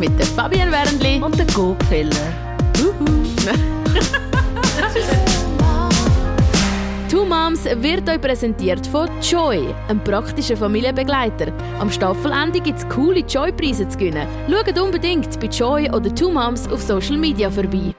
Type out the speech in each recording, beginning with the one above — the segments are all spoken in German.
mit der Fabian Wernli und der Gopfeller. Two Moms wird euch präsentiert von Joy, einem praktischen Familienbegleiter. Am Staffelende gibt es coole Joy-Preise zu gewinnen. Schaut unbedingt bei Joy oder Two Moms auf Social Media vorbei.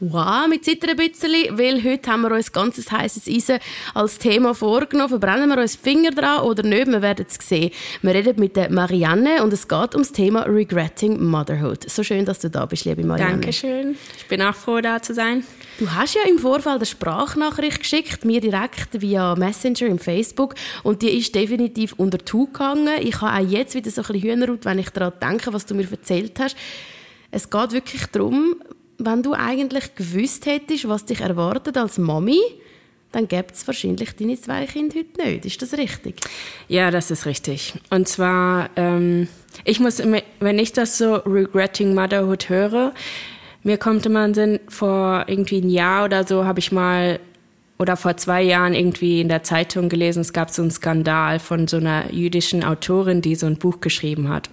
Wow, wir zittern ein bisschen, weil heute haben wir uns ganzes heißes Eisen als Thema vorgenommen. Verbrennen wir uns Finger dran oder nicht? Wir werden es sehen. Wir reden mit der Marianne und es geht ums Thema Regretting Motherhood. So schön, dass du da bist, liebe Marianne. Dankeschön. Ich bin auch froh, da zu sein. Du hast ja im Vorfeld eine Sprachnachricht geschickt, mir direkt via Messenger im Facebook und die ist definitiv unter die gegangen. Ich habe auch jetzt wieder so ein bisschen Hühnerhaut, wenn ich daran denke, was du mir erzählt hast. Es geht wirklich darum, wenn du eigentlich gewusst hättest, was dich erwartet als Mami, dann gibt es wahrscheinlich deine zwei Kinder heute nicht. Ist das richtig? Ja, das ist richtig. Und zwar, ähm, ich muss, wenn ich das so Regretting Motherhood höre, mir kommt immer in Sinn, vor irgendwie ein Jahr oder so habe ich mal oder vor zwei Jahren irgendwie in der Zeitung gelesen, es gab so einen Skandal von so einer jüdischen Autorin, die so ein Buch geschrieben hat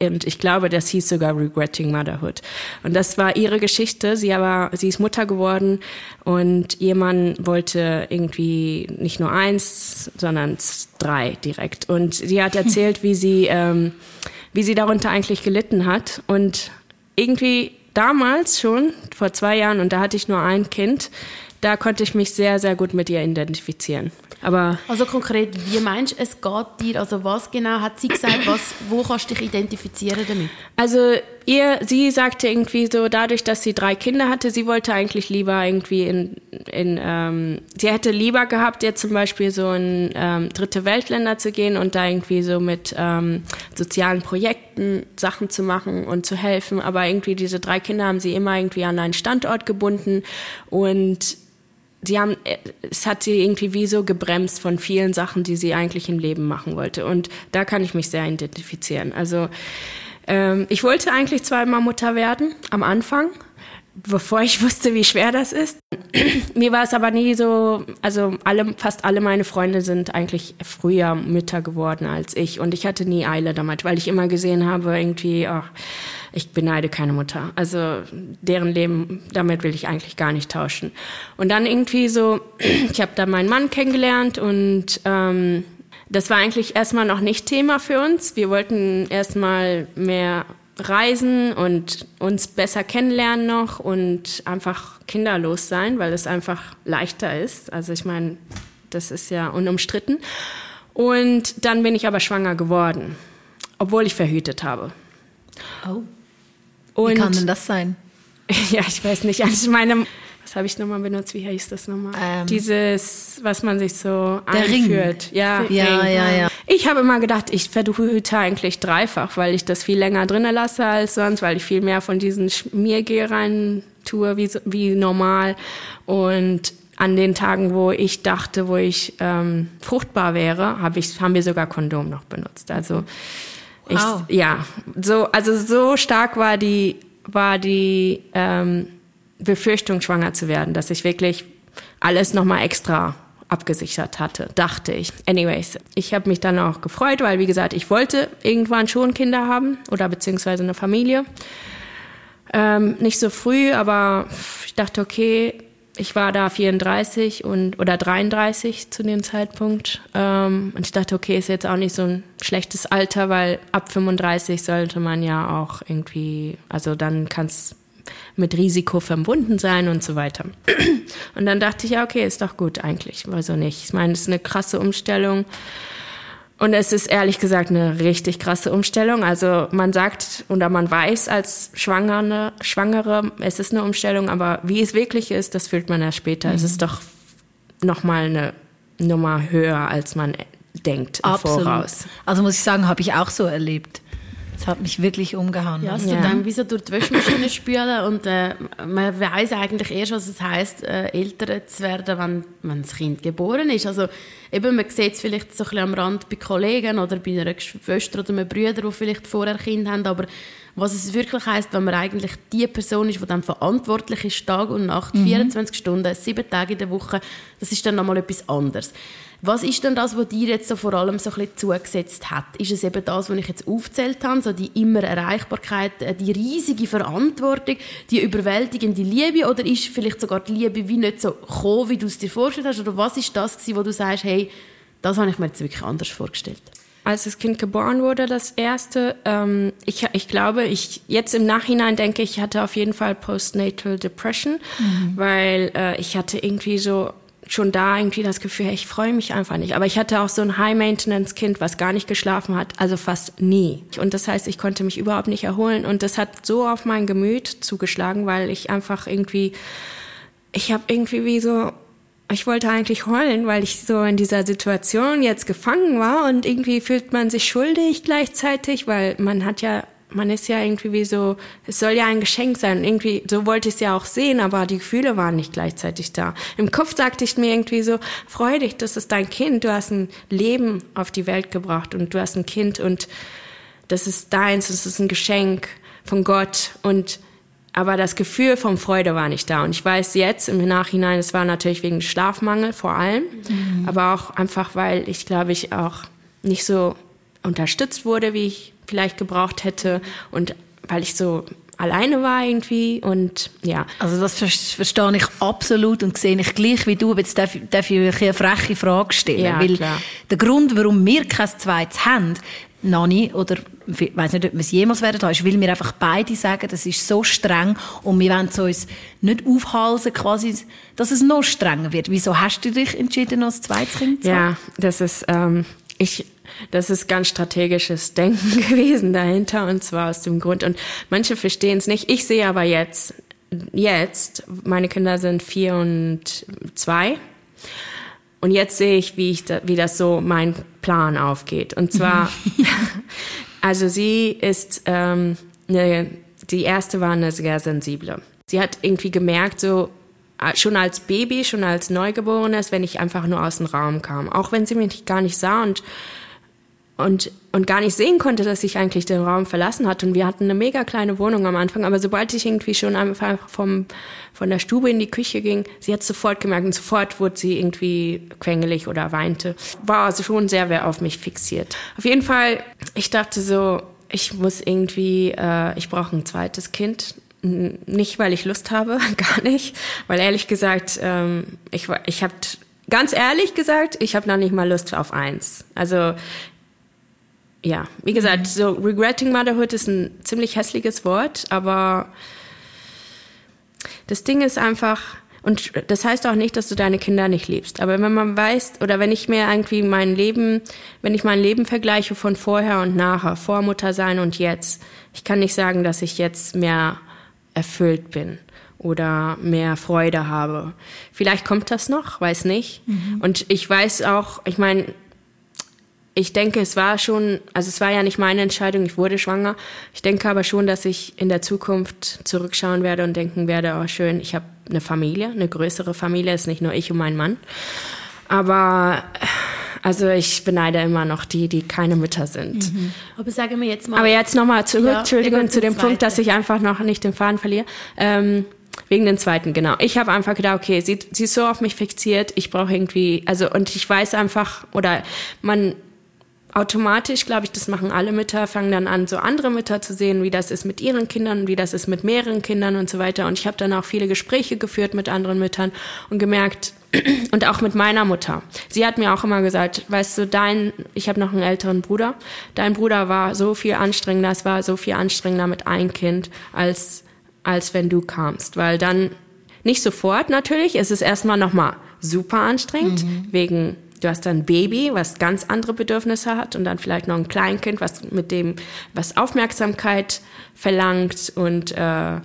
und ich glaube, das hieß sogar Regretting Motherhood. Und das war ihre Geschichte. Sie aber, sie ist Mutter geworden und ihr Mann wollte irgendwie nicht nur eins, sondern drei direkt. Und sie hat erzählt, wie sie, ähm, wie sie darunter eigentlich gelitten hat. Und irgendwie damals schon, vor zwei Jahren, und da hatte ich nur ein Kind, da konnte ich mich sehr, sehr gut mit ihr identifizieren. Aber also konkret, wie meinst du, es geht dir, also was genau hat sie gesagt, was, wo kannst du dich identifizieren damit? Also ihr, sie sagte irgendwie so, dadurch, dass sie drei Kinder hatte, sie wollte eigentlich lieber irgendwie in, in ähm, sie hätte lieber gehabt, jetzt zum Beispiel so in ähm, dritte Weltländer zu gehen und da irgendwie so mit ähm, sozialen Projekten Sachen zu machen und zu helfen. Aber irgendwie diese drei Kinder haben sie immer irgendwie an einen Standort gebunden und sie haben, äh, es hat sie irgendwie wie so gebremst von vielen Sachen, die sie eigentlich im Leben machen wollte. Und da kann ich mich sehr identifizieren. Also ähm, ich wollte eigentlich zweimal Mutter werden am Anfang, bevor ich wusste, wie schwer das ist. Mir war es aber nie so, also alle, fast alle meine Freunde sind eigentlich früher Mütter geworden als ich. Und ich hatte nie Eile damit, weil ich immer gesehen habe, irgendwie, ach, ich beneide keine Mutter. Also deren Leben, damit will ich eigentlich gar nicht tauschen. Und dann irgendwie so, ich habe da meinen Mann kennengelernt und ähm, das war eigentlich erstmal noch nicht Thema für uns. Wir wollten erstmal mehr reisen und uns besser kennenlernen noch und einfach kinderlos sein, weil es einfach leichter ist. Also ich meine, das ist ja unumstritten. Und dann bin ich aber schwanger geworden, obwohl ich verhütet habe. Oh. Und Wie kann denn das sein? ja, ich weiß nicht. Also meine, was habe ich nochmal benutzt? Wie hieß das nochmal? Ähm, Dieses, was man sich so der einführt. Ring. Ja, ja, Ring. ja, ja. Ich habe immer gedacht, ich verhüte eigentlich dreifach, weil ich das viel länger drinnen lasse als sonst, weil ich viel mehr von diesen Schmiergel rein tue, wie, wie normal. Und an den Tagen, wo ich dachte, wo ich ähm, fruchtbar wäre, hab ich, haben wir sogar Kondom noch benutzt. Also ich, wow. ja, so, also so stark war die, war die ähm, Befürchtung, schwanger zu werden, dass ich wirklich alles nochmal extra abgesichert hatte, dachte ich. Anyways, ich habe mich dann auch gefreut, weil wie gesagt, ich wollte irgendwann schon Kinder haben oder beziehungsweise eine Familie. Ähm, nicht so früh, aber ich dachte, okay, ich war da 34 und oder 33 zu dem Zeitpunkt ähm, und ich dachte, okay, ist jetzt auch nicht so ein schlechtes Alter, weil ab 35 sollte man ja auch irgendwie, also dann kann es mit Risiko verbunden sein und so weiter. Und dann dachte ich, ja, okay, ist doch gut eigentlich, also nicht. Ich meine, es ist eine krasse Umstellung. Und es ist ehrlich gesagt eine richtig krasse Umstellung. Also man sagt oder man weiß als Schwangere, Schwangere, es ist eine Umstellung, aber wie es wirklich ist, das fühlt man erst später. Mhm. Es ist doch nochmal eine Nummer höher, als man denkt im Absolut. Voraus. Also muss ich sagen, habe ich auch so erlebt. Es hat mich wirklich umgehauen. Ja, es ja. dann wie so durch die Wäschmaschine spülen und äh, man weiß eigentlich erst, was es heisst, äh, älter zu werden, wenn, wenn das Kind geboren ist. Also eben, man sieht es vielleicht so ein bisschen am Rand bei Kollegen oder bei einer Schwester oder einem Bruder, die vielleicht vorher Kind haben, aber was es wirklich heisst, wenn man eigentlich die Person ist, die dann verantwortlich ist, Tag und Nacht, mhm. 24 Stunden, sieben Tage in der Woche, das ist dann nochmal etwas anderes. Was ist denn das, was dir jetzt so vor allem so ein bisschen zugesetzt hat? Ist es eben das, was ich jetzt aufgezählt habe, so die immer Erreichbarkeit, äh, die riesige Verantwortung, die überwältigende Liebe oder ist vielleicht sogar die Liebe wie nicht so gekommen, wie du es dir vorgestellt hast? Oder was ist das wo du sagst, hey, das habe ich mir jetzt wirklich anders vorgestellt? Als das Kind geboren wurde, das erste, ähm, ich, ich glaube, ich jetzt im Nachhinein denke, ich hatte auf jeden Fall Postnatal Depression, mhm. weil äh, ich hatte irgendwie so schon da irgendwie das Gefühl, ich freue mich einfach nicht. Aber ich hatte auch so ein High-Maintenance-Kind, was gar nicht geschlafen hat, also fast nie. Und das heißt, ich konnte mich überhaupt nicht erholen. Und das hat so auf mein Gemüt zugeschlagen, weil ich einfach irgendwie, ich habe irgendwie wie so ich wollte eigentlich heulen, weil ich so in dieser Situation jetzt gefangen war und irgendwie fühlt man sich schuldig gleichzeitig, weil man hat ja, man ist ja irgendwie wie so, es soll ja ein Geschenk sein. Irgendwie, so wollte ich es ja auch sehen, aber die Gefühle waren nicht gleichzeitig da. Im Kopf sagte ich mir irgendwie so, freu dich, das ist dein Kind, du hast ein Leben auf die Welt gebracht und du hast ein Kind und das ist deins, das ist ein Geschenk von Gott und aber das Gefühl von Freude war nicht da. Und ich weiß jetzt im Nachhinein, es war natürlich wegen Schlafmangel vor allem, mhm. aber auch einfach, weil ich glaube ich auch nicht so unterstützt wurde, wie ich vielleicht gebraucht hätte und weil ich so alleine war irgendwie und ja. Also das verstehe ich absolut und sehe ich gleich wie du. Aber jetzt darf, darf ich eine freche Frage stellen, ja, weil klar. der Grund, warum wir kein zweites haben, Nani oder ich weiß nicht, ob wir es jemals werden haben, ist, weil wir einfach beide sagen, das ist so streng und wir wollen uns nicht aufhalsen, quasi, dass es noch strenger wird. Wieso hast du dich entschieden, als zweites Kind zu haben? Ja, das ist, ähm, ich, das ist ganz strategisches Denken gewesen dahinter und zwar aus dem Grund und manche verstehen es nicht. Ich sehe aber jetzt, jetzt, meine Kinder sind vier und zwei und jetzt sehe ich, wie, ich da, wie das so mein Plan aufgeht. Und zwar, also sie ist, ähm, eine, die erste war eine sehr sensible. Sie hat irgendwie gemerkt, so schon als Baby, schon als Neugeborenes, wenn ich einfach nur aus dem Raum kam. Auch wenn sie mich gar nicht sah und und, und gar nicht sehen konnte, dass ich eigentlich den Raum verlassen hatte. Und wir hatten eine mega kleine Wohnung am Anfang, aber sobald ich irgendwie schon einfach vom, von der Stube in die Küche ging, sie hat sofort gemerkt und sofort wurde sie irgendwie quengelig oder weinte. War also schon sehr auf mich fixiert. Auf jeden Fall, ich dachte so, ich muss irgendwie, äh, ich brauche ein zweites Kind. Nicht, weil ich Lust habe, gar nicht, weil ehrlich gesagt, ähm, ich, ich habe ganz ehrlich gesagt, ich habe noch nicht mal Lust auf eins. Also ja, wie gesagt, so regretting motherhood ist ein ziemlich hässliches Wort, aber das Ding ist einfach, und das heißt auch nicht, dass du deine Kinder nicht liebst. Aber wenn man weiß, oder wenn ich mir irgendwie mein Leben, wenn ich mein Leben vergleiche von vorher und nachher, vor Muttersein und jetzt, ich kann nicht sagen, dass ich jetzt mehr erfüllt bin oder mehr Freude habe. Vielleicht kommt das noch, weiß nicht. Mhm. Und ich weiß auch, ich meine, ich denke, es war schon, also es war ja nicht meine Entscheidung, ich wurde schwanger. Ich denke aber schon, dass ich in der Zukunft zurückschauen werde und denken werde, oh schön, ich habe eine Familie, eine größere Familie, ist nicht nur ich und mein Mann. Aber also ich beneide immer noch die, die keine Mütter sind. Mhm. Aber sagen wir jetzt mal. Aber jetzt nochmal zurück, ja, Entschuldigung, zu dem Punkt, dass ich einfach noch nicht den Faden verliere. Ähm, Wegen den zweiten, genau. Ich habe einfach gedacht, okay, sie, sie ist so auf mich fixiert, ich brauche irgendwie, also und ich weiß einfach, oder man automatisch, glaube ich, das machen alle Mütter, fangen dann an, so andere Mütter zu sehen, wie das ist mit ihren Kindern, wie das ist mit mehreren Kindern und so weiter. Und ich habe dann auch viele Gespräche geführt mit anderen Müttern und gemerkt, und auch mit meiner Mutter. Sie hat mir auch immer gesagt, weißt du, dein, ich habe noch einen älteren Bruder, dein Bruder war so viel anstrengender, es war so viel anstrengender mit einem Kind, als, als wenn du kamst. Weil dann, nicht sofort natürlich, es ist erstmal nochmal super anstrengend, mhm. wegen Du hast dann ein Baby, was ganz andere Bedürfnisse hat und dann vielleicht noch ein Kleinkind, was mit dem, was Aufmerksamkeit verlangt und äh,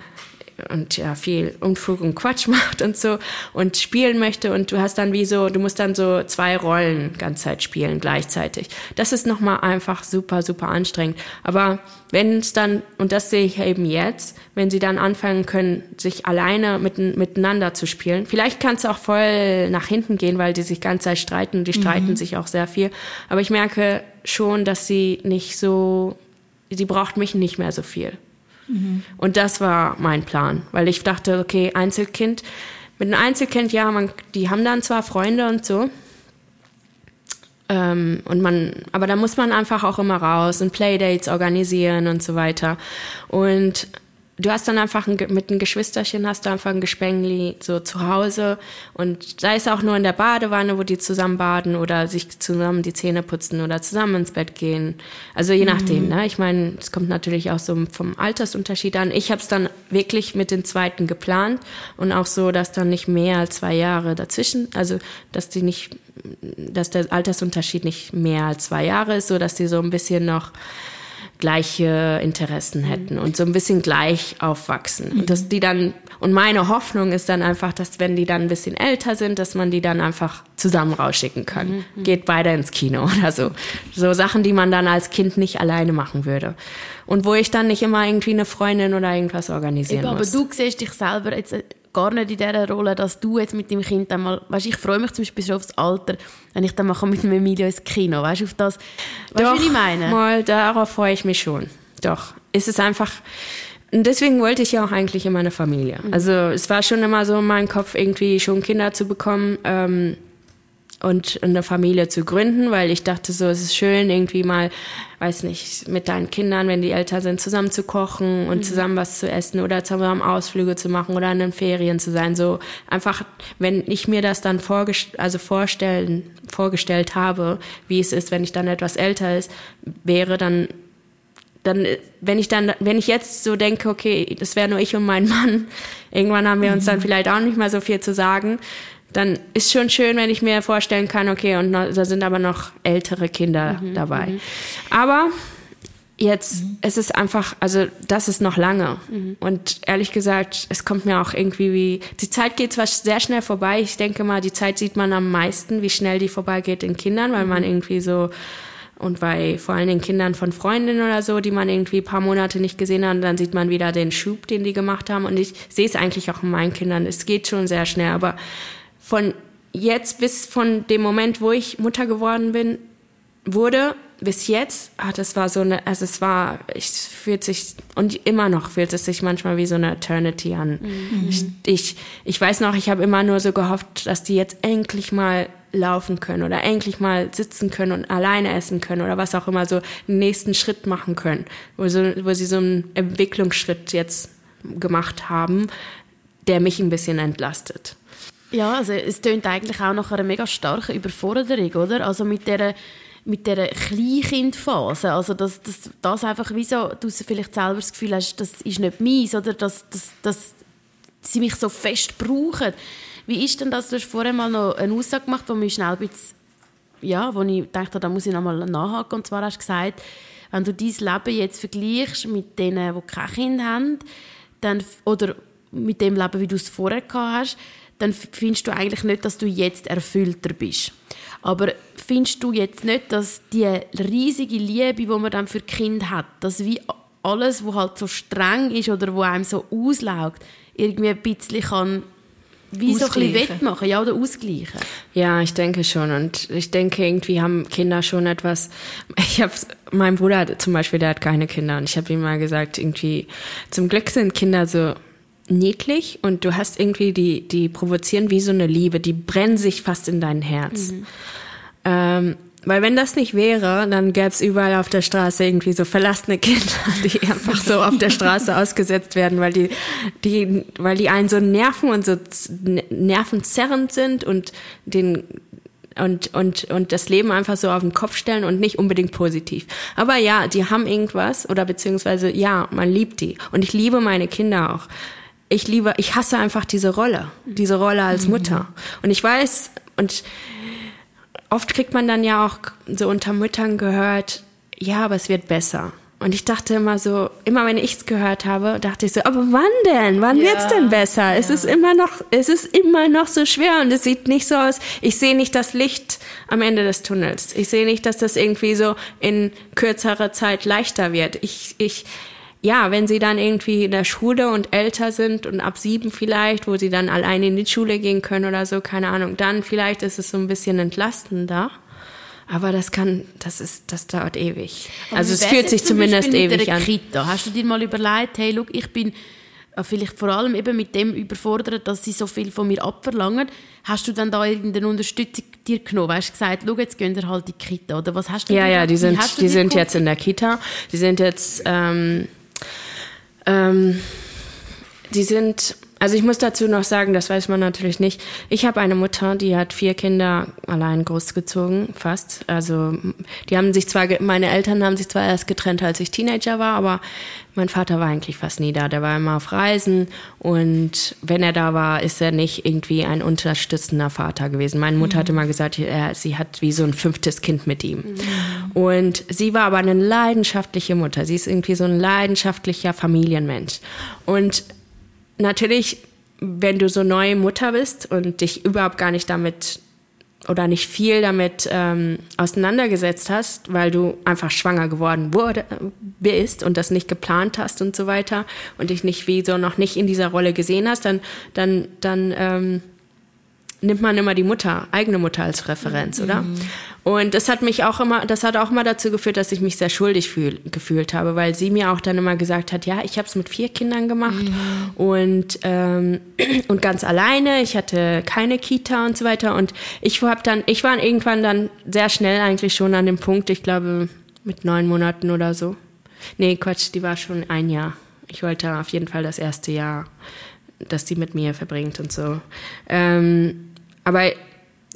und ja viel Unfug und Quatsch macht und so und spielen möchte und du hast dann wie so, du musst dann so zwei Rollen ganz Zeit spielen gleichzeitig. Das ist nochmal einfach super, super anstrengend. Aber wenn es dann, und das sehe ich eben jetzt, wenn sie dann anfangen können, sich alleine mit, miteinander zu spielen, vielleicht kann es auch voll nach hinten gehen, weil die sich ganz Zeit streiten, die streiten mhm. sich auch sehr viel. Aber ich merke schon, dass sie nicht so, sie braucht mich nicht mehr so viel. Mhm. Und das war mein Plan, weil ich dachte, okay, Einzelkind, mit einem Einzelkind, ja, man, die haben dann zwar Freunde und so, Ähm, und man, aber da muss man einfach auch immer raus und Playdates organisieren und so weiter. Und du hast dann einfach ein, mit einem Geschwisterchen hast du einfach ein Gespengli so zu Hause und sei es auch nur in der Badewanne, wo die zusammen baden oder sich zusammen die Zähne putzen oder zusammen ins Bett gehen. Also je nachdem, mhm. ne? Ich meine, es kommt natürlich auch so vom Altersunterschied an. Ich habe es dann wirklich mit den zweiten geplant und auch so, dass dann nicht mehr als zwei Jahre dazwischen, also dass die nicht, dass der Altersunterschied nicht mehr als zwei Jahre ist, so dass die so ein bisschen noch gleiche Interessen hätten und so ein bisschen gleich aufwachsen. Und dass die dann, und meine Hoffnung ist dann einfach, dass wenn die dann ein bisschen älter sind, dass man die dann einfach zusammen rausschicken kann. Mhm. Geht beide ins Kino oder so. So Sachen, die man dann als Kind nicht alleine machen würde. Und wo ich dann nicht immer irgendwie eine Freundin oder irgendwas organisieren Eben, muss. Aber du siehst dich selber jetzt gar nicht in dieser Rolle, dass du jetzt mit deinem Kind einmal, weißt ich freue mich zum Beispiel schon aufs Alter, wenn ich dann mache mit dem Emilio ins Kino, weißt du, auf das, weißt Doch, wie ich meine? mal, darauf freue ich mich schon. Doch, ist es einfach, und deswegen wollte ich ja auch eigentlich in meine Familie. Mhm. Also es war schon immer so in meinem Kopf, irgendwie schon Kinder zu bekommen, ähm, und eine Familie zu gründen, weil ich dachte so, es ist schön, irgendwie mal, weiß nicht, mit deinen Kindern, wenn die älter sind, zusammen zu kochen und mhm. zusammen was zu essen oder zusammen Ausflüge zu machen oder in den Ferien zu sein. So einfach, wenn ich mir das dann vorgest also vorstellen, vorgestellt habe, wie es ist, wenn ich dann etwas älter ist, wäre, dann dann, wenn ich dann, wenn ich jetzt so denke, okay, das wäre nur ich und mein Mann, irgendwann haben wir uns dann mhm. vielleicht auch nicht mehr so viel zu sagen, dann ist schon schön, wenn ich mir vorstellen kann, okay, und noch, da sind aber noch ältere Kinder mhm, dabei. Mhm. Aber jetzt, mhm. es ist einfach, also das ist noch lange. Mhm. Und ehrlich gesagt, es kommt mir auch irgendwie wie, die Zeit geht zwar sehr schnell vorbei, ich denke mal, die Zeit sieht man am meisten, wie schnell die vorbeigeht in Kindern, weil man mhm. irgendwie so, und bei vor allen Dingen Kindern von Freundinnen oder so, die man irgendwie paar Monate nicht gesehen hat, dann sieht man wieder den Schub, den die gemacht haben. Und ich sehe es eigentlich auch in meinen Kindern. Es geht schon sehr schnell, aber von jetzt bis von dem Moment, wo ich Mutter geworden bin, wurde bis jetzt, ah, das war so eine, also es war, ich fühlt sich, und immer noch fühlt es sich manchmal wie so eine Eternity an. Mhm. Ich, ich, ich weiß noch, ich habe immer nur so gehofft, dass die jetzt endlich mal laufen können oder endlich mal sitzen können und alleine essen können oder was auch immer, so den nächsten Schritt machen können, wo, so, wo sie so einen Entwicklungsschritt jetzt gemacht haben, der mich ein bisschen entlastet. Ja, also es tönt eigentlich auch nach einer mega starken Überforderung, oder? Also mit der mit dieser Kleinkindphase, also dass, dass das einfach wie so, du vielleicht selber das Gefühl hast, das ist nicht meins, oder dass, dass, dass sie mich so fest brauchen. Wie ist denn das? Du hast vorher mal noch eine Aussage gemacht, wo mich schnell ein ja, wo ich dachte, da muss ich noch mal nachhaken. Und zwar hast du gesagt, wenn du dein Leben jetzt vergleichst mit denen, die kein Kind haben, dann, oder mit dem Leben, wie du es vorher gehabt hast, dann findest du eigentlich nicht, dass du jetzt erfüllter bist. Aber findest du jetzt nicht, dass die riesige Liebe, die man dann für Kind hat, dass wie alles, was halt so streng ist oder wo einem so auslaugt, irgendwie ein bisschen kann wie so ein bisschen wettmachen, ja, oder ausgleichen? Ja, ich denke schon. Und ich denke, irgendwie haben Kinder schon etwas. Ich habe, mein Bruder zum Beispiel, der hat keine Kinder. Und ich habe ihm mal gesagt, irgendwie, zum Glück sind Kinder so niedlich und du hast irgendwie die, die provozieren wie so eine Liebe, die brennen sich fast in dein Herz. Mhm. Ähm, weil wenn das nicht wäre, dann gäbe es überall auf der Straße irgendwie so verlassene Kinder, die einfach so auf der Straße ausgesetzt werden, weil die, die, weil die einen so nerven und so nervenzerrend sind und den und, und, und das Leben einfach so auf den Kopf stellen und nicht unbedingt positiv. Aber ja, die haben irgendwas oder beziehungsweise ja, man liebt die. Und ich liebe meine Kinder auch ich liebe, ich hasse einfach diese Rolle, diese Rolle als mhm. Mutter. Und ich weiß, und oft kriegt man dann ja auch so unter Müttern gehört, ja, aber es wird besser. Und ich dachte immer so, immer wenn ich es gehört habe, dachte ich so, aber wann denn? Wann ja, wird's denn besser? Ja. Es ist immer noch, es ist immer noch so schwer und es sieht nicht so aus. Ich sehe nicht das Licht am Ende des Tunnels. Ich sehe nicht, dass das irgendwie so in kürzerer Zeit leichter wird. Ich, ich, ja, wenn sie dann irgendwie in der Schule und älter sind und ab sieben vielleicht, wo sie dann alleine in die Schule gehen können oder so, keine Ahnung, dann vielleicht ist es so ein bisschen entlastender. Aber das kann, das ist, das dauert ewig. Aber also es fühlt sich zumindest ewig an. Kita? Hast du dir mal überlegt, hey, look, ich bin äh, vielleicht vor allem eben mit dem überfordert, dass sie so viel von mir abverlangen. Hast du dann da irgendeine Unterstützung dir genommen? Weißt du gesagt, schau, jetzt gehen wir halt in die Kita oder was hast du? Ja, ja, die sind, die sind jetzt in der Kita. Die sind jetzt, ähm, ähm, die sind also ich muss dazu noch sagen, das weiß man natürlich nicht. Ich habe eine Mutter, die hat vier Kinder allein großgezogen, fast. Also die haben sich zwar, meine Eltern haben sich zwar erst getrennt, als ich Teenager war, aber mein Vater war eigentlich fast nie da. Der war immer auf Reisen und wenn er da war, ist er nicht irgendwie ein unterstützender Vater gewesen. Meine Mutter mhm. hat immer gesagt, er, sie hat wie so ein fünftes Kind mit ihm. Mhm. Und sie war aber eine leidenschaftliche Mutter. Sie ist irgendwie so ein leidenschaftlicher Familienmensch. Und natürlich, wenn du so neue Mutter bist und dich überhaupt gar nicht damit oder nicht viel damit ähm, auseinandergesetzt hast, weil du einfach schwanger geworden wurde, bist und das nicht geplant hast und so weiter und dich nicht wie so noch nicht in dieser Rolle gesehen hast, dann dann dann ähm, nimmt man immer die Mutter, eigene Mutter als Referenz, oder? Mhm. Und das hat mich auch immer, das hat auch mal dazu geführt, dass ich mich sehr schuldig fühl, gefühlt habe, weil sie mir auch dann immer gesagt hat, ja, ich habe es mit vier Kindern gemacht mhm. und ähm, und ganz alleine. Ich hatte keine Kita und so weiter. Und ich habe dann, ich war irgendwann dann sehr schnell eigentlich schon an dem Punkt, ich glaube mit neun Monaten oder so. Nee, Quatsch, die war schon ein Jahr. Ich wollte auf jeden Fall das erste Jahr, dass die mit mir verbringt und so. Ähm, aber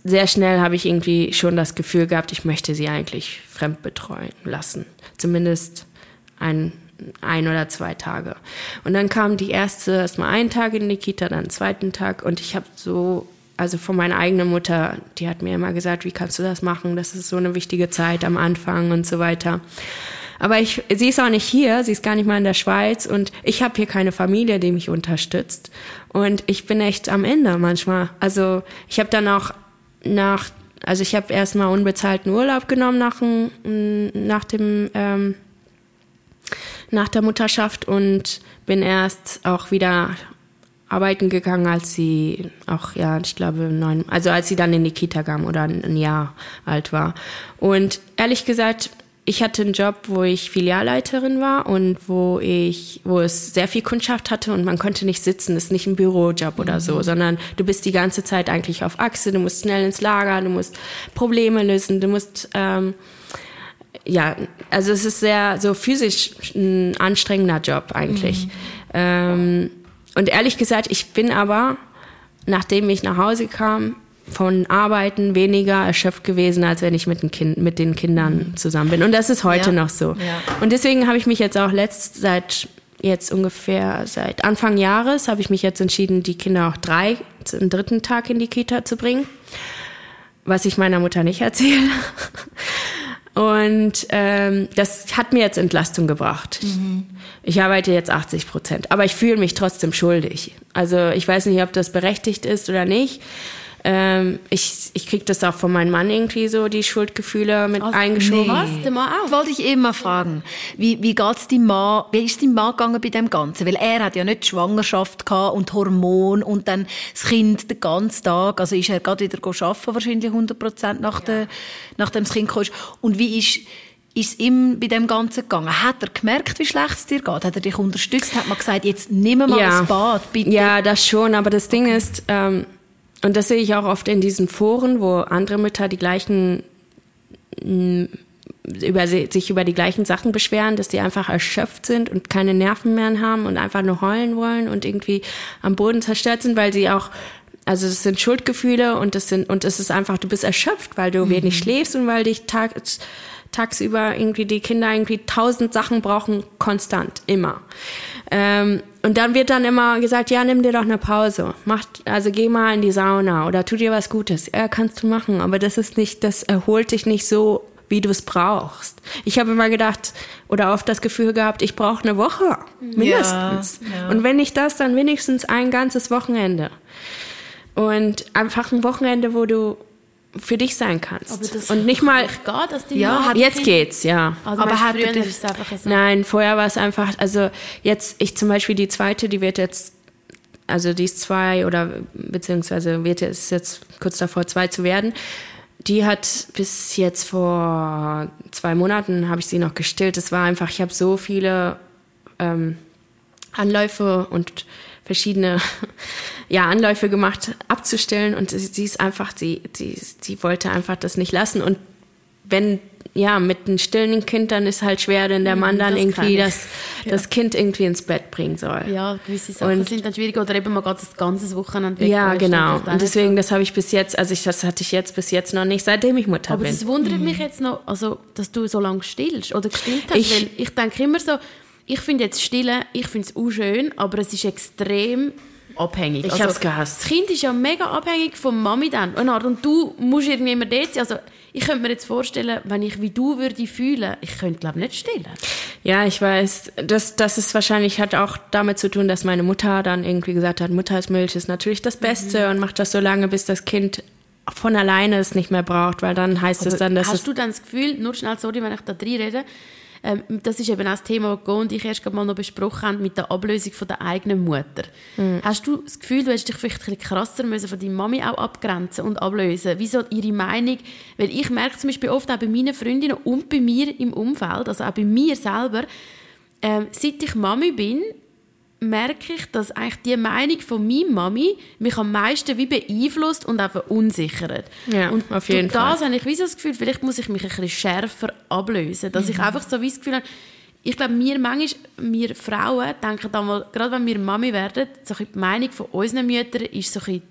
sehr schnell habe ich irgendwie schon das Gefühl gehabt, ich möchte sie eigentlich fremd betreuen lassen. Zumindest ein, ein oder zwei Tage. Und dann kam die erste, erstmal einen Tag in die Kita, dann einen zweiten Tag und ich habe so, also von meiner eigenen Mutter, die hat mir immer gesagt, wie kannst du das machen? Das ist so eine wichtige Zeit am Anfang und so weiter. Aber ich, sie ist auch nicht hier, sie ist gar nicht mal in der Schweiz und ich habe hier keine Familie, die mich unterstützt. Und ich bin echt am Ende manchmal. Also ich habe dann auch nach, also ich habe erstmal unbezahlten Urlaub genommen nach, nach dem ähm, nach der Mutterschaft und bin erst auch wieder arbeiten gegangen, als sie auch, ja, ich glaube, neun, also als sie dann in die Kita kam oder ein Jahr alt war. Und ehrlich gesagt, ich hatte einen Job, wo ich Filialleiterin war und wo ich, wo es sehr viel Kundschaft hatte und man konnte nicht sitzen. Das ist nicht ein Bürojob oder so, mhm. sondern du bist die ganze Zeit eigentlich auf Achse. Du musst schnell ins Lager, du musst Probleme lösen, du musst ähm, ja, also es ist sehr so physisch ein anstrengender Job eigentlich. Mhm. Ähm, und ehrlich gesagt, ich bin aber, nachdem ich nach Hause kam, von Arbeiten weniger erschöpft gewesen, als wenn ich mit den, kind, mit den Kindern zusammen bin. Und das ist heute ja. noch so. Ja. Und deswegen habe ich mich jetzt auch letzt seit jetzt ungefähr seit Anfang Jahres habe ich mich jetzt entschieden, die Kinder auch drei, einen dritten Tag in die Kita zu bringen, was ich meiner Mutter nicht erzähle. Und ähm, das hat mir jetzt Entlastung gebracht. Mhm. Ich arbeite jetzt 80 Prozent, aber ich fühle mich trotzdem schuldig. Also ich weiß nicht, ob das berechtigt ist oder nicht. Ähm, ich ich kriege das auch von meinem Mann irgendwie so, die Schuldgefühle mit also, eingeschoben. Nee. Was? Der Mann auch? Wollte ich immer fragen. Wie, wie geht's deinem Mann, wie ist dein Mann gegangen bei dem Ganzen? Weil er hat ja nicht Schwangerschaft gehabt und Hormon und dann das Kind den ganzen Tag. Also ist er gerade wieder arbeiten, wahrscheinlich 100 Prozent nach, ja. der, nachdem das Kind kam. Und wie ist, ist es ihm bei dem Ganzen gegangen? Hat er gemerkt, wie schlecht es dir geht? Hat er dich unterstützt? Hat man gesagt, jetzt nimm mal ja. das Bad, bitte? Ja, das schon. Aber das Ding ist, ähm, und das sehe ich auch oft in diesen Foren, wo andere Mütter die gleichen mm, über, sich über die gleichen Sachen beschweren, dass die einfach erschöpft sind und keine Nerven mehr haben und einfach nur heulen wollen und irgendwie am Boden zerstört sind, weil sie auch also es sind Schuldgefühle und das sind und es ist einfach du bist erschöpft, weil du mhm. wenig schläfst und weil dich tag, tagsüber irgendwie die Kinder irgendwie tausend Sachen brauchen konstant immer. Ähm, und dann wird dann immer gesagt, ja, nimm dir doch eine Pause. Mach, also geh mal in die Sauna oder tu dir was Gutes. Ja, kannst du machen, aber das ist nicht, das erholt dich nicht so, wie du es brauchst. Ich habe immer gedacht oder oft das Gefühl gehabt, ich brauche eine Woche mindestens. Ja, ja. Und wenn nicht das, dann wenigstens ein ganzes Wochenende. Und einfach ein Wochenende, wo du für dich sein kannst. und nicht mal. Geht, dass die ja, jetzt geht's, ja. Also aber hat früher ist einfach so. Nein, vorher war es einfach, also jetzt, ich zum Beispiel die zweite, die wird jetzt, also die ist zwei oder beziehungsweise wird jetzt, jetzt kurz davor zwei zu werden. Die hat bis jetzt vor zwei Monaten habe ich sie noch gestillt. Es war einfach, ich habe so viele ähm, Anläufe und verschiedene ja, Anläufe gemacht, abzustellen. Und sie, ist einfach, sie, sie, sie wollte einfach das nicht lassen. Und wenn ja, mit einem stillen Kind, dann ist halt schwer, wenn der Mann dann das irgendwie das, ja. das Kind irgendwie ins Bett bringen soll. Ja, gewisse Sachen und, sind dann schwierig oder eben man geht das ganze Wochenende weg. Ja, genau. Und deswegen, das habe ich bis jetzt, also ich, das hatte ich jetzt bis jetzt noch nicht, seitdem ich Mutter Aber bin. Aber es wundert mhm. mich jetzt noch, also, dass du so lange stillst oder gestillt hast, ich, weil ich denke immer so, ich finde jetzt Stillen, ich finde es auch schön, aber es ist extrem abhängig. Ich also, habe es gehasst. Das Kind ist ja mega abhängig von Mami dann. Und du musst irgendwie immer dort sein. Also, ich könnte mir jetzt vorstellen, wenn ich wie du würde fühlen, ich könnte glaube nicht stillen. Ja, ich weiß. Das, das ist wahrscheinlich hat auch damit zu tun, dass meine Mutter dann irgendwie gesagt hat, Muttersmilch ist natürlich das Beste mhm. und macht das so lange, bis das Kind von alleine es nicht mehr braucht, weil dann heißt Aber es dann, dass hast du dann das Gefühl, nur schnell, sorry, wenn ich da drin rede, ähm, das ist eben auch das Thema, das Go und ich erst mal noch besprochen haben mit der Ablösung von der eigenen Mutter. Mhm. Hast du das Gefühl, du hättest dich vielleicht ein bisschen krasser müssen von deiner Mami auch abgrenzen und ablösen? Wieso ihre Meinung? Weil ich merke zum Beispiel oft auch bei meinen Freundinnen und bei mir im Umfeld, also auch bei mir selber, ähm, seit ich Mami bin, merke ich, dass eigentlich die Meinung von meiner Mami mich am meisten wie beeinflusst und auch verunsichert. Ja, und auf jeden Fall. das habe ich wie so das Gefühl, vielleicht muss ich mich ein bisschen schärfer ablösen, dass mhm. ich einfach so wie das Gefühl habe, ich glaube, wir manchmal, wir Frauen denken dann mal, gerade wenn wir Mami werden, so die Meinung von unseren Müttern ist so ein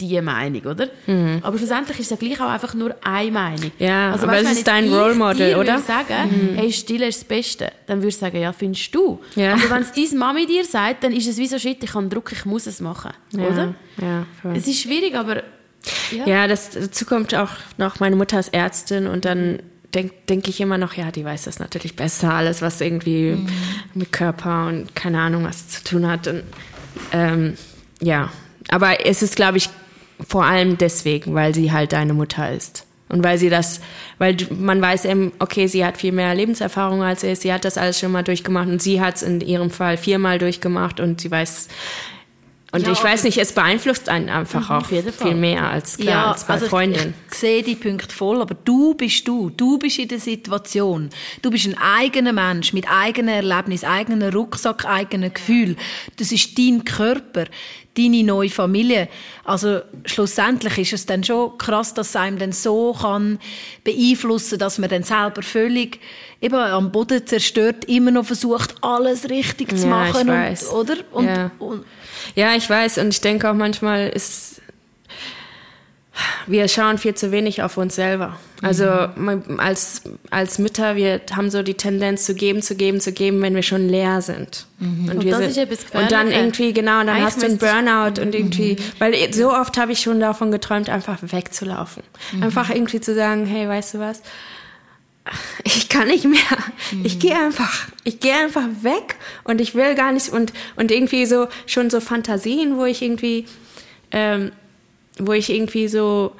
die Meinung, oder? Mhm. Aber schlussendlich ist es ja gleich auch einfach nur eine Meinung. Ja, also, aber weißt, es ist dein Role Model, oder? Wenn ich sagen, mhm. hey, Stille ist das Beste, dann würde ich sagen, ja, findest du. Ja. Aber wenn es deine Mami dir sagt, dann ist es wie so, shit, ich habe Druck, ich muss es machen, ja. oder? Ja, voll. Es ist schwierig, aber... Ja, ja das, dazu kommt auch noch meine Mutter als Ärztin und dann denke denk ich immer noch, ja, die weiß das natürlich besser, alles, was irgendwie mhm. mit Körper und keine Ahnung was zu tun hat. Und, ähm, ja, aber es ist, glaube ich, vor allem deswegen, weil sie halt deine Mutter ist. Und weil sie das, weil man weiß eben, okay, sie hat viel mehr Lebenserfahrung als er, sie hat das alles schon mal durchgemacht und sie hat es in ihrem Fall viermal durchgemacht und sie weiß, und ja, ich weiß nicht, es beeinflusst einen einfach mhm, auch viel mehr als, klar, ja, als bei also Freundinnen. Ich, ich sehe die Punkte voll, aber du bist du. Du bist in der Situation. Du bist ein eigener Mensch mit eigenem Erlebnis, eigenem Rucksack, eigenem Gefühl. Das ist dein Körper deine neue Familie. Also schlussendlich ist es dann schon krass, dass es einem dann so kann beeinflussen, dass man dann selber völlig eben am Boden zerstört, immer noch versucht, alles richtig zu machen. Ja, ich weiß. Und, oder? Und, ja. Und, ja, ich weiß. Und ich denke auch manchmal ist wir schauen viel zu wenig auf uns selber. Also mhm. als, als Mütter, wir haben so die Tendenz zu geben, zu geben, zu geben, wenn wir schon leer sind. Mhm. Und, und, wir sind, und dann irgendwie, genau, und dann hast du einen Burnout und irgendwie, mhm. weil so oft habe ich schon davon geträumt, einfach wegzulaufen. Mhm. Einfach irgendwie zu sagen, hey, weißt du was? ich kann nicht mehr. Ich mhm. gehe einfach, ich gehe einfach weg und ich will gar nicht und und irgendwie so schon so Fantasien, wo ich irgendwie ähm, wo ich irgendwie so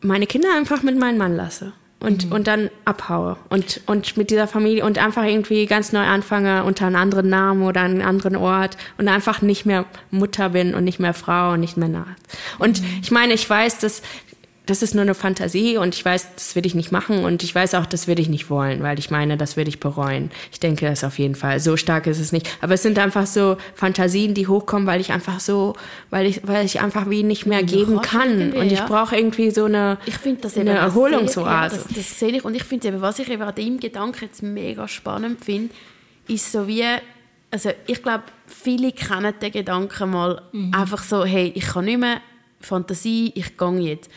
meine Kinder einfach mit meinem Mann lasse und, mhm. und dann abhaue und, und mit dieser Familie und einfach irgendwie ganz neu anfange unter einem anderen Namen oder einem anderen Ort und einfach nicht mehr Mutter bin und nicht mehr Frau und nicht mehr nah. Und mhm. ich meine, ich weiß, dass das ist nur eine Fantasie und ich weiß, das würde ich nicht machen und ich weiß auch, das würde ich nicht wollen, weil ich meine, das würde ich bereuen. Ich denke das auf jeden Fall. So stark ist es nicht. Aber es sind einfach so Fantasien, die hochkommen, weil ich einfach so, weil ich, weil ich einfach wie nicht mehr geben kann. Und ich brauche irgendwie so eine, ich das eine Erholungsoase. Das, das sehe ich. Und ich finde eben, was ich eben an dem Gedanken jetzt mega spannend finde, ist so wie, also ich glaube, viele kennen den Gedanken mal mhm. einfach so, hey, ich kann nicht mehr Fantasie, ich gehe jetzt.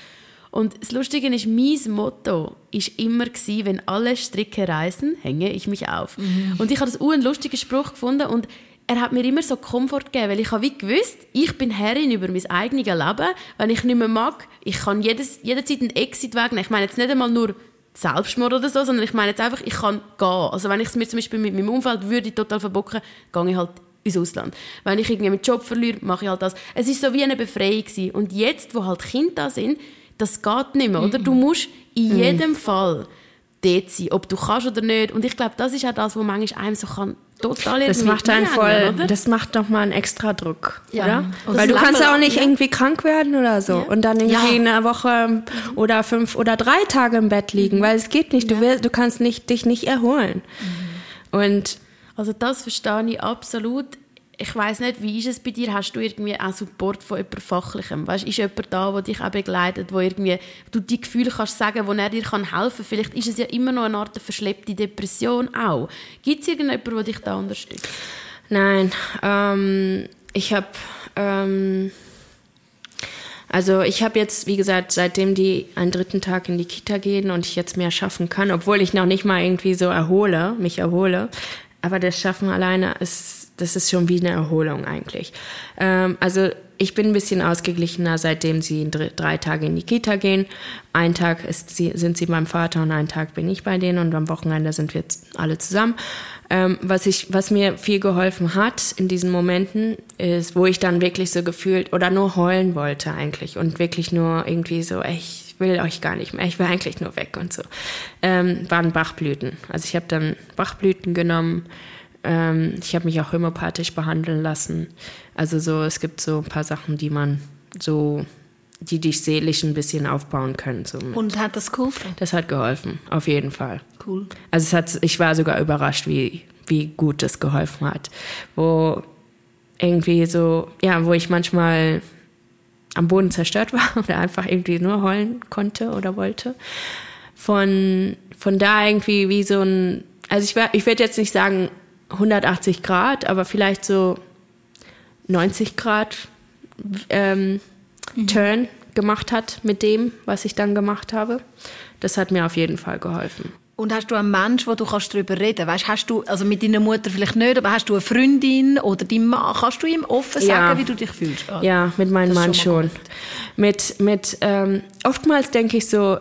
Und das Lustige ist, mein Motto ist immer gewesen, wenn alle Stricke reißen, hänge ich mich auf. Mhm. Und ich habe das einen lustigen Spruch gefunden und er hat mir immer so Komfort gegeben, weil ich habe wie gewusst, ich bin Herrin über mein eigenes Leben. Wenn ich nicht mehr mag, ich kann jedes, jederzeit einen Exit wegnehmen. Ich meine jetzt nicht einmal nur Selbstmord oder so, sondern ich meine jetzt einfach, ich kann gehen. Also wenn ich es mir zum Beispiel mit meinem Umfeld würde total verbocken, gehe ich halt ins Ausland. Wenn ich irgendwie meinen Job verliere, mache ich halt das. Es ist so wie eine Befreiung gewesen. Und jetzt, wo halt Kinder da sind, das geht nicht mehr, oder? Du musst in jedem Fall dort sein, ob du kannst oder nicht. Und ich glaube, das ist auch das, was manchmal einem so kann total Das macht einen voll, oder? das macht doch mal einen extra Druck, ja. oder? Weil du kannst ja auch nicht ja. irgendwie krank werden oder so ja. und dann irgendwie ja. eine Woche oder fünf oder drei Tage im Bett liegen, mhm. weil es geht nicht. Du willst, du kannst nicht, dich nicht erholen. Mhm. Und also das verstehe ich absolut ich weiß nicht, wie ist es bei dir? Hast du irgendwie auch Support von jemand Fachlichem? Weißt, ist jemand da, der dich auch begleitet, wo irgendwie du die Gefühle kannst sagen, wo er dir kann helfen kann? Vielleicht ist es ja immer noch eine Art verschleppte Depression auch. Gibt es irgendjemanden, der dich da unterstützt? Nein, ähm, ich habe ähm, also ich habe jetzt, wie gesagt, seitdem die einen dritten Tag in die Kita gehen und ich jetzt mehr schaffen kann, obwohl ich noch nicht mal irgendwie so erhole, mich erhole, aber das Schaffen alleine ist das ist schon wie eine Erholung eigentlich. Ähm, also ich bin ein bisschen ausgeglichener, seitdem sie drei, Tage in die Kita gehen. Ein Tag sie, sind sie beim Vater und einen Tag bin ich bei denen und am Wochenende sind wir alle zusammen. Ähm, was, ich, was mir viel geholfen hat in diesen Momenten, ist, wo ich dann wirklich so gefühlt oder nur heulen wollte eigentlich und wirklich nur irgendwie so, ey, ich will euch gar nicht mehr, ich will eigentlich nur weg und so, ähm, waren Bachblüten. Also ich habe dann Bachblüten genommen, ähm, ich habe mich auch homöopathisch behandeln lassen. Also so, es gibt so ein paar Sachen, die man so, die dich seelisch ein bisschen aufbauen können. So Und hat das geholfen? Das hat geholfen, auf jeden Fall. Cool. Also es hat, ich war sogar überrascht, wie, wie gut das geholfen hat. Wo irgendwie so, ja, wo ich manchmal am Boden zerstört war oder einfach irgendwie nur heulen konnte oder wollte. Von, von da irgendwie wie so ein, also ich, ich werde jetzt nicht sagen, 180 Grad, aber vielleicht so 90 Grad ähm, mhm. Turn gemacht hat mit dem, was ich dann gemacht habe. Das hat mir auf jeden Fall geholfen. Und hast du einen Mensch, wo du kannst darüber reden kannst? Hast du, also mit deiner Mutter vielleicht nicht, aber hast du eine Freundin oder deinen Mann? Kannst du ihm offen sagen, ja. wie du dich fühlst? Oh. Ja, mit meinem Mann schon. schon. Mit, mit, ähm, oftmals denke ich so,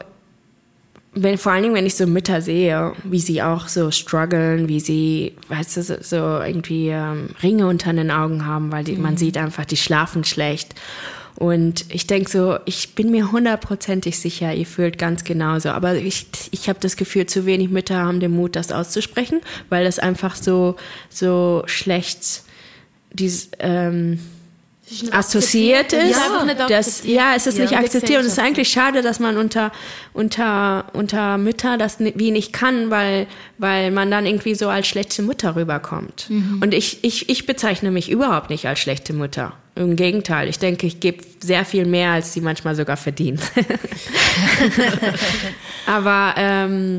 wenn, vor allen Dingen, wenn ich so Mütter sehe, wie sie auch so strugglen, wie sie, weißt du, so, so irgendwie ähm, Ringe unter den Augen haben, weil die, mhm. man sieht einfach, die schlafen schlecht. Und ich denke so, ich bin mir hundertprozentig sicher, ihr fühlt ganz genauso. Aber ich, ich habe das Gefühl, zu wenig Mütter haben den Mut, das auszusprechen, weil das einfach so, so schlecht, dieses, ähm, assoziiert ist. Ja, das, ja, es ist ja, nicht akzeptiert. Und es ist eigentlich schade, dass man unter, unter, unter Mütter das wenig kann, weil, weil man dann irgendwie so als schlechte Mutter rüberkommt. Mhm. Und ich, ich, ich bezeichne mich überhaupt nicht als schlechte Mutter. Im Gegenteil, ich denke, ich gebe sehr viel mehr, als sie manchmal sogar verdient. Aber ähm,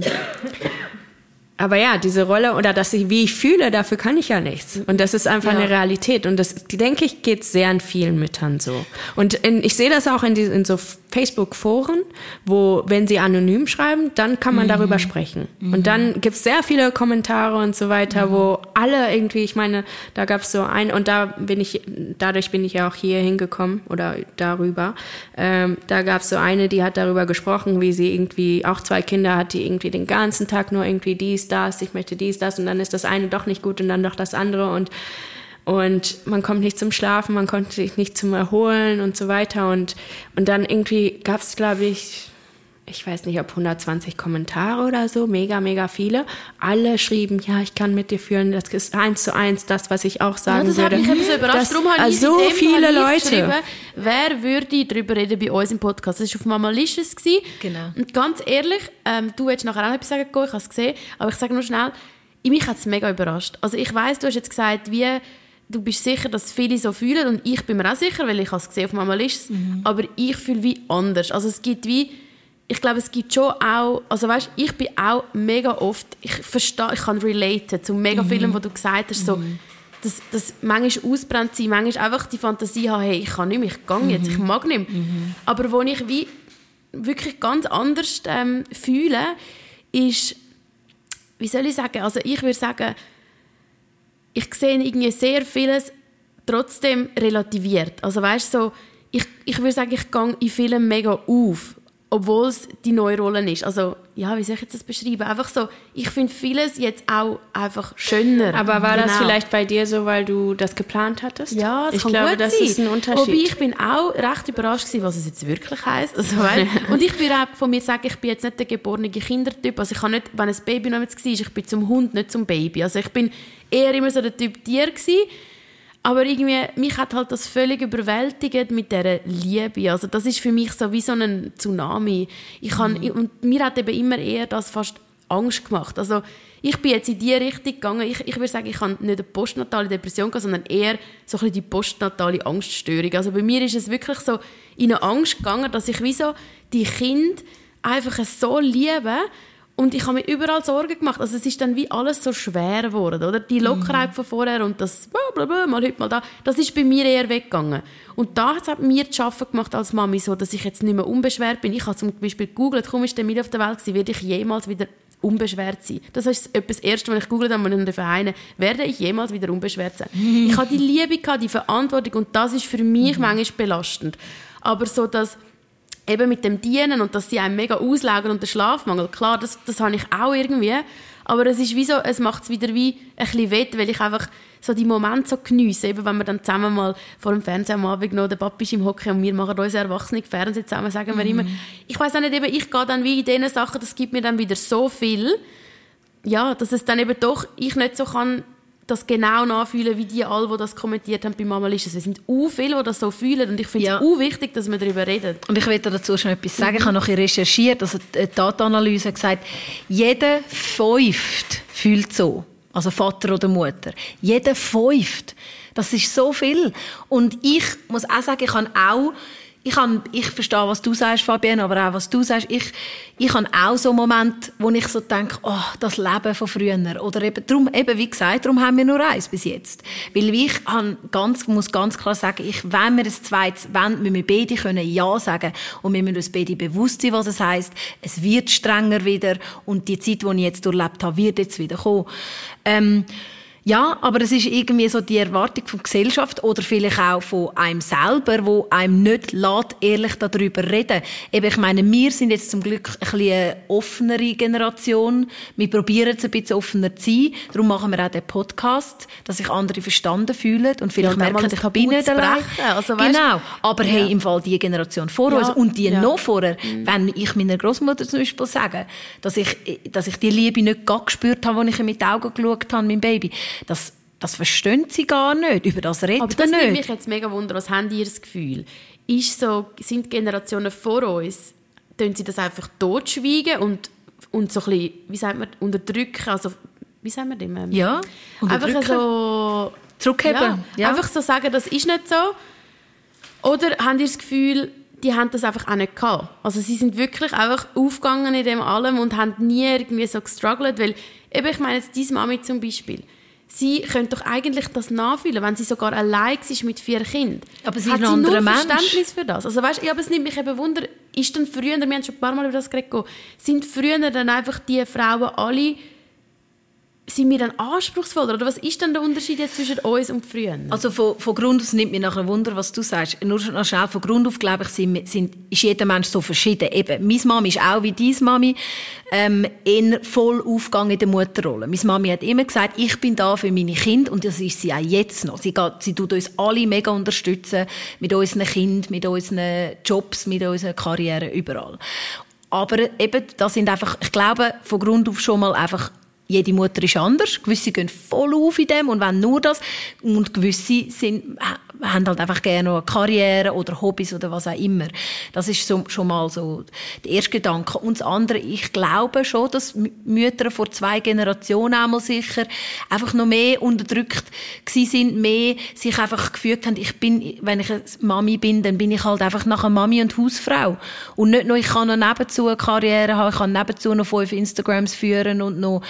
aber ja, diese Rolle oder dass ich, wie ich fühle, dafür kann ich ja nichts. Und das ist einfach ja. eine Realität. Und das, denke ich, geht sehr in vielen Müttern so. Und in, ich sehe das auch in, die, in so Facebook-Foren, wo, wenn sie anonym schreiben, dann kann man mhm. darüber sprechen. Mhm. Und dann gibt's sehr viele Kommentare und so weiter, mhm. wo alle irgendwie, ich meine, da gab's so ein, und da bin ich, dadurch bin ich ja auch hier hingekommen oder darüber. Ähm, da gab's so eine, die hat darüber gesprochen, wie sie irgendwie auch zwei Kinder hat, die irgendwie den ganzen Tag nur irgendwie dies, das, ich möchte dies, das und dann ist das eine doch nicht gut und dann doch das andere und und man kommt nicht zum Schlafen, man kommt nicht zum Erholen und so weiter und und dann irgendwie gab es, glaube ich, ich weiß nicht, ob 120 Kommentare oder so, mega, mega viele. Alle schrieben, ja, ich kann mit dir fühlen, das ist eins zu eins das, was ich auch sagen ja, das würde. Das hat mich so überrascht. Das, Darum habe also so viele Leute. Wer würde darüber reden bei uns im Podcast? Das war auf Mama Licious. Genau. Und ganz ehrlich, ähm, du willst nachher auch noch etwas sagen, ich habe es gesehen, aber ich sage nur schnell, mich hat es mega überrascht. Also ich weiß, du hast jetzt gesagt, wie du bist sicher, dass viele so fühlen und ich bin mir auch sicher, weil ich es gesehen auf Mama Licious, mhm. aber ich fühle wie anders. Also es gibt wie ich glaube, es gibt schon auch, also weißt, ich bin auch mega oft, ich verstehe, ich kann relaten zu mega mhm. vielen, wo du gesagt hast, so, mhm. dass, dass manchmal ausbrennt sein, manchmal einfach die Fantasie haben, hey, ich kann nicht mehr, ich gehe mhm. jetzt, ich mag nicht mehr. Mhm. Aber wo ich wie wirklich ganz anders ähm, fühle, ist, wie soll ich sagen, also ich würde sagen, ich sehe irgendwie sehr vieles trotzdem relativiert. Also weißt so, ich, ich würde sagen, ich gehe in vielen mega auf obwohl es die neue Rolle ist. Also, ja, wie soll ich jetzt das beschreiben? Einfach so, ich finde vieles jetzt auch einfach schöner. Aber war genau. das vielleicht bei dir so, weil du das geplant hattest? Ja, das ich kann glaube, gut das sein. ist ein Unterschied. Wobei ich bin auch recht überrascht gewesen, was es jetzt wirklich heisst. Also, und ich bin auch von mir sagen, ich bin jetzt nicht der geborene Kindertyp. Also ich kann nicht, wenn ein Baby noch jetzt war, ich bin zum Hund, nicht zum Baby. Also ich bin eher immer so der Typ Tier gewesen. Aber irgendwie, mich hat halt das völlig überwältigt mit dieser Liebe. Also das ist für mich so wie so ein Tsunami. Ich kann, mhm. Und mir hat eben immer eher das fast Angst gemacht. Also ich bin jetzt in die Richtung gegangen. Ich, ich würde sagen, ich habe nicht eine postnatale Depression gehabt, sondern eher so ein bisschen die postnatale Angststörung. Also bei mir ist es wirklich so in eine Angst gegangen, dass ich wie so die Kinder einfach so liebe und ich habe mir überall Sorgen gemacht. Also es ist dann wie alles so schwer geworden, oder? Die Lockerheit mhm. von vorher und das blablabla, mal heute, mal da, das ist bei mir eher weggegangen. Und das hat mir zu arbeiten gemacht als Mami, so, dass ich jetzt nicht mehr unbeschwert bin. Ich habe zum Beispiel gegoogelt, komm, ist der Mitte auf der Welt gewesen, werde ich jemals wieder unbeschwert sein. Das ist etwas das Erste, was ich googelt habe, und Vereine, werde ich jemals wieder unbeschwert sein. Ich habe die Liebe gehabt, die Verantwortung und das ist für mich mhm. manchmal belastend. Aber so, dass eben mit dem Dienen und dass sie einem mega auslaugen und der Schlafmangel, klar, das, das habe ich auch irgendwie. Aber es ist wie so, es macht es wieder wie ein bisschen wett, weil ich einfach so die Momente so geniesse, eben wenn wir dann zusammen mal vor dem Fernseher am Abend noch, der Papi ist im Hockey und wir machen unsere Erwachsenen Fernsehen zusammen, sagen wir mhm. immer. Ich weiß auch nicht, eben, ich gehe dann wie in diesen Sachen, das gibt mir dann wieder so viel, ja, dass es dann eben doch, ich nicht so kann das genau nachfühlen, wie die alle, die das kommentiert haben bei Mama Licious. Es sind u viele, die das so fühlen und ich finde ja. es wichtig, dass wir darüber reden. Und ich will dazu schon etwas sagen. Mhm. Ich habe noch recherchiert, also die Datenanalyse hat gesagt, jeder Fünft fühlt so. Also Vater oder Mutter. Jeder Fünft. Das ist so viel. Und ich muss auch sagen, ich habe auch ich, kann, ich verstehe, was du sagst, Fabienne, aber auch, was du sagst. Ich, ich habe auch so Momente, wo ich so denke, oh, das Leben von früher. Oder eben, darum, eben wie gesagt, darum haben wir nur eins bis jetzt. Weil ich ganz, muss ganz klar sagen, ich, wenn wir ein zweites wollen, müssen wir beide können Ja sagen. Und wir müssen uns beide bewusst sein, was es heisst. Es wird strenger wieder. Und die Zeit, die ich jetzt durchlebt habe, wird jetzt wieder kommen. Ähm, ja, aber es ist irgendwie so die Erwartung von Gesellschaft oder vielleicht auch von einem selber, wo einem nicht lässt, ehrlich darüber reden. Eben, ich meine, wir sind jetzt zum Glück ein bisschen eine offenere Generation. Wir probieren es ein bisschen offener zu sein. Darum machen wir auch den Podcast, dass sich andere verstanden fühlen und vielleicht ja, merken, ich bin nicht allein. Also, genau. Aber ja. hey, im Fall die Generation vor ja. uns und die ja. noch vorher, mhm. wenn ich meiner Großmutter zum Beispiel sage, dass ich, dass ich die Liebe nicht gespürt habe, als ich mit den Augen geschaut habe, mein Baby, das, das verstehen sie gar nicht. Über das reden Aber das nimmt mich jetzt mega wunder. Was haben die das Gefühl? Ist so, sind Generationen vor uns, tun sie das einfach totschweigen und, und so ein bisschen, wie sagt man, unterdrücken? Also, wie sagen wir das? Ähm, ja, Einfach so... Zurückheben. Ja, ja. Einfach so sagen, das ist nicht so. Oder haben die das Gefühl, die haben das einfach auch nicht gehabt. Also sie sind wirklich einfach aufgegangen in dem allem und haben nie irgendwie so gestruggelt, weil eben, ich meine jetzt diese Mami zum Beispiel, sie könnte doch eigentlich das nachfühlen, wenn sie sogar allein ist mit vier Kindern. Aber sie Hat ist ein anderer Mensch. Verständnis für das? Also weißt, ja, aber es nimmt mich eben Wunder, ist dann früher, wir haben schon ein paar Mal über das geredet, sind früher dann einfach die Frauen alle sind wir dann anspruchsvoller? Oder was ist denn der Unterschied jetzt zwischen uns und früher? Also von, von Grund auf nimmt mich nachher Wunder, was du sagst. Nur noch schnell, von Grund auf, glaube ich, sind, sind, ist jeder Mensch so verschieden. Eben, meine Mami ist auch wie deine Mami ähm, in voll aufgegangen in der Mutterrolle. Meine Mami hat immer gesagt, ich bin da für meine Kinder und das ist sie auch jetzt noch. Sie, geht, sie tut uns alle mega unterstützen mit unseren Kindern, mit unseren Jobs, mit unserer Karriere, überall. Aber eben, das sind einfach, ich glaube, von Grund auf schon mal einfach jede Mutter ist anders. Gewisse gehen voll auf in dem und wenn nur das. Und gewisse sind, haben halt einfach gerne eine Karriere oder Hobbys oder was auch immer. Das ist so, schon mal so der erste Gedanke. Und das andere, ich glaube schon, dass Mütter vor zwei Generationen einmal sicher einfach noch mehr unterdrückt gewesen sind, mehr sich einfach gefühlt haben, ich bin, wenn ich eine Mami bin, dann bin ich halt einfach nachher Mami und Hausfrau. Und nicht nur, ich kann noch nebenzu eine Karriere haben, ich kann nebenzu noch fünf Instagrams führen und noch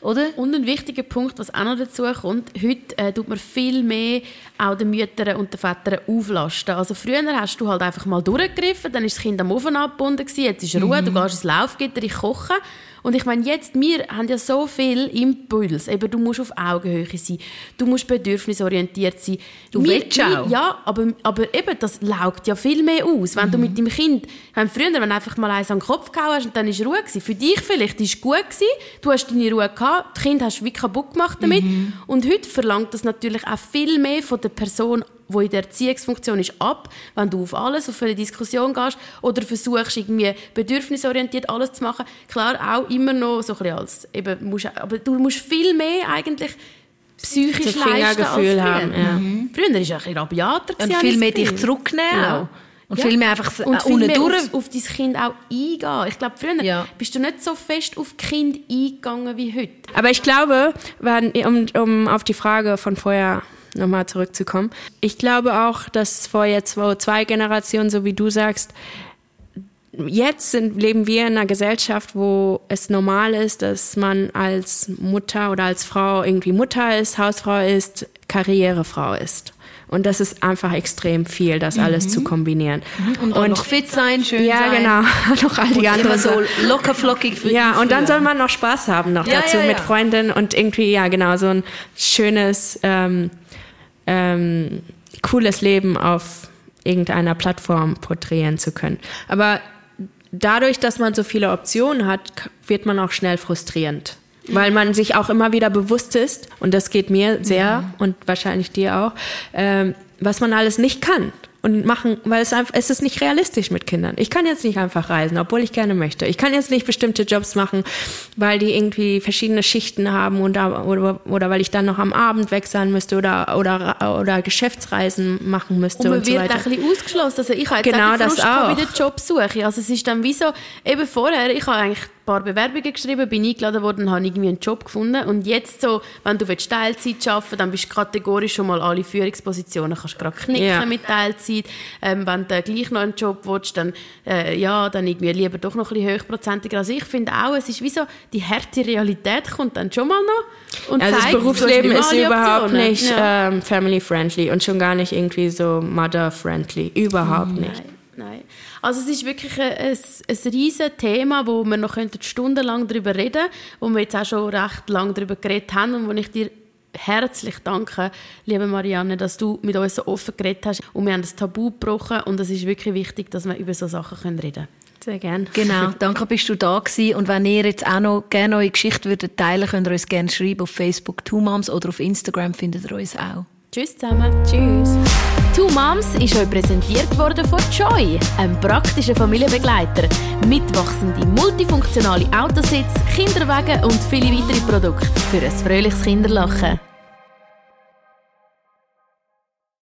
oder? Und ein wichtiger Punkt, was auch noch dazu kommt, heute äh, tut man viel mehr auch den Müttern und den Vätern auflasten. Also früher hast du halt einfach mal durchgegriffen, dann ist das Kind am Ofen abgebunden gewesen, jetzt ist Ruhe, mhm. du gehst ins Laufgitter, ich koche und ich meine, jetzt, wir haben ja so viel Impuls. Eben, du musst auf Augenhöhe sein. Du musst bedürfnisorientiert sein. Du wir, willst auch. Ja, aber, aber eben, das laugt ja viel mehr aus. Wenn mhm. du mit deinem Kind, wenn früher, wenn du einfach mal eins an den Kopf gehauen hast und dann ist Ruhe gewesen. Für dich vielleicht ist es gut gewesen. Du hast deine Ruhe gehabt. Das Kind hast du wie kaputt gemacht damit. Mhm. Und heute verlangt das natürlich auch viel mehr von der Person wo in der Erziehungsfunktion ist, ab, wenn du auf alles, auf eine Diskussion gehst oder versuchst, irgendwie bedürfnisorientiert alles zu machen. Klar, auch immer noch so ein bisschen als, eben, musst, aber du musst viel mehr eigentlich psychisch leisten als früher. Haben, ja. mhm. Früher war es ein bisschen rabiater. Und viel mehr dich zurücknehmen ja. Und ja. viel mehr einfach und viel mehr auf, auf dein Kind auch eingehen. Ich glaube, früher ja. bist du nicht so fest auf Kind eingegangen wie heute. Aber ich glaube, wenn, um, um auf die Frage von vorher nochmal zurückzukommen, ich glaube auch, dass vor jetzt zwei Generationen, so wie du sagst, jetzt sind, leben wir in einer Gesellschaft, wo es normal ist, dass man als Mutter oder als Frau irgendwie Mutter ist, Hausfrau ist, Karrierefrau ist. Und das ist einfach extrem viel, das alles mhm. zu kombinieren. Mhm. Und, und noch fit sein, schön ja, sein. Ja, genau. noch all die anderen so locker flockig Ja, und dann soll man noch Spaß haben noch ja, dazu ja, mit Freundinnen und irgendwie, ja, genau, so ein schönes, ähm, ähm, cooles Leben auf irgendeiner Plattform porträtieren zu können. Aber dadurch, dass man so viele Optionen hat, wird man auch schnell frustrierend. Weil man sich auch immer wieder bewusst ist, und das geht mir sehr ja. und wahrscheinlich dir auch, ähm, was man alles nicht kann und machen, weil es einfach, es ist nicht realistisch mit Kindern. Ich kann jetzt nicht einfach reisen, obwohl ich gerne möchte. Ich kann jetzt nicht bestimmte Jobs machen, weil die irgendwie verschiedene Schichten haben und oder, oder weil ich dann noch am Abend weg sein müsste oder, oder, oder Geschäftsreisen machen müsste und, man und so wird ein bisschen ausgeschlossen. Also ich habe jetzt genau das auch. bei der Jobsuche. Also es ist dann wie so, eben vorher, ich habe eigentlich paar Bewerbungen geschrieben, bin eingeladen worden und habe irgendwie einen Job gefunden. Und jetzt so, wenn du Teilzeit arbeiten dann bist du kategorisch schon mal alle Führungspositionen, kannst du gerade knicken ja. mit Teilzeit. Ähm, wenn du gleich noch einen Job willst, dann, äh, ja, dann irgendwie lieber doch noch ein bisschen höchstprozentiger. Also ich finde auch, es ist wie so, die harte Realität kommt dann schon mal noch und also zeigt, das Berufsleben ist überhaupt nicht ja. ähm, family-friendly und schon gar nicht irgendwie so mother-friendly. Überhaupt Nein. nicht. Nein. Also es ist wirklich ein, ein, ein riesiges Thema, wo wir noch stundenlang darüber reden könnten, wo wir jetzt auch schon recht lange darüber geredet haben und wo ich dir herzlich danke, liebe Marianne, dass du mit uns so offen geredet hast und wir haben das Tabu gebrochen und es ist wirklich wichtig, dass wir über so Sachen reden können. Sehr gerne. Genau, danke bist du da gewesen. Und wenn ihr jetzt auch noch gerne eure Geschichte würdet teilen, könnt ihr uns gerne schreiben auf Facebook Two Moms oder auf Instagram findet ihr uns auch. Tschüss zusammen. Tschüss. Two Moms ist euch präsentiert worden von Joy, einem praktischen Familienbegleiter. Mitwachsende, multifunktionale Autositz, Kinderwagen und viele weitere Produkte für ein fröhliches Kinderlachen.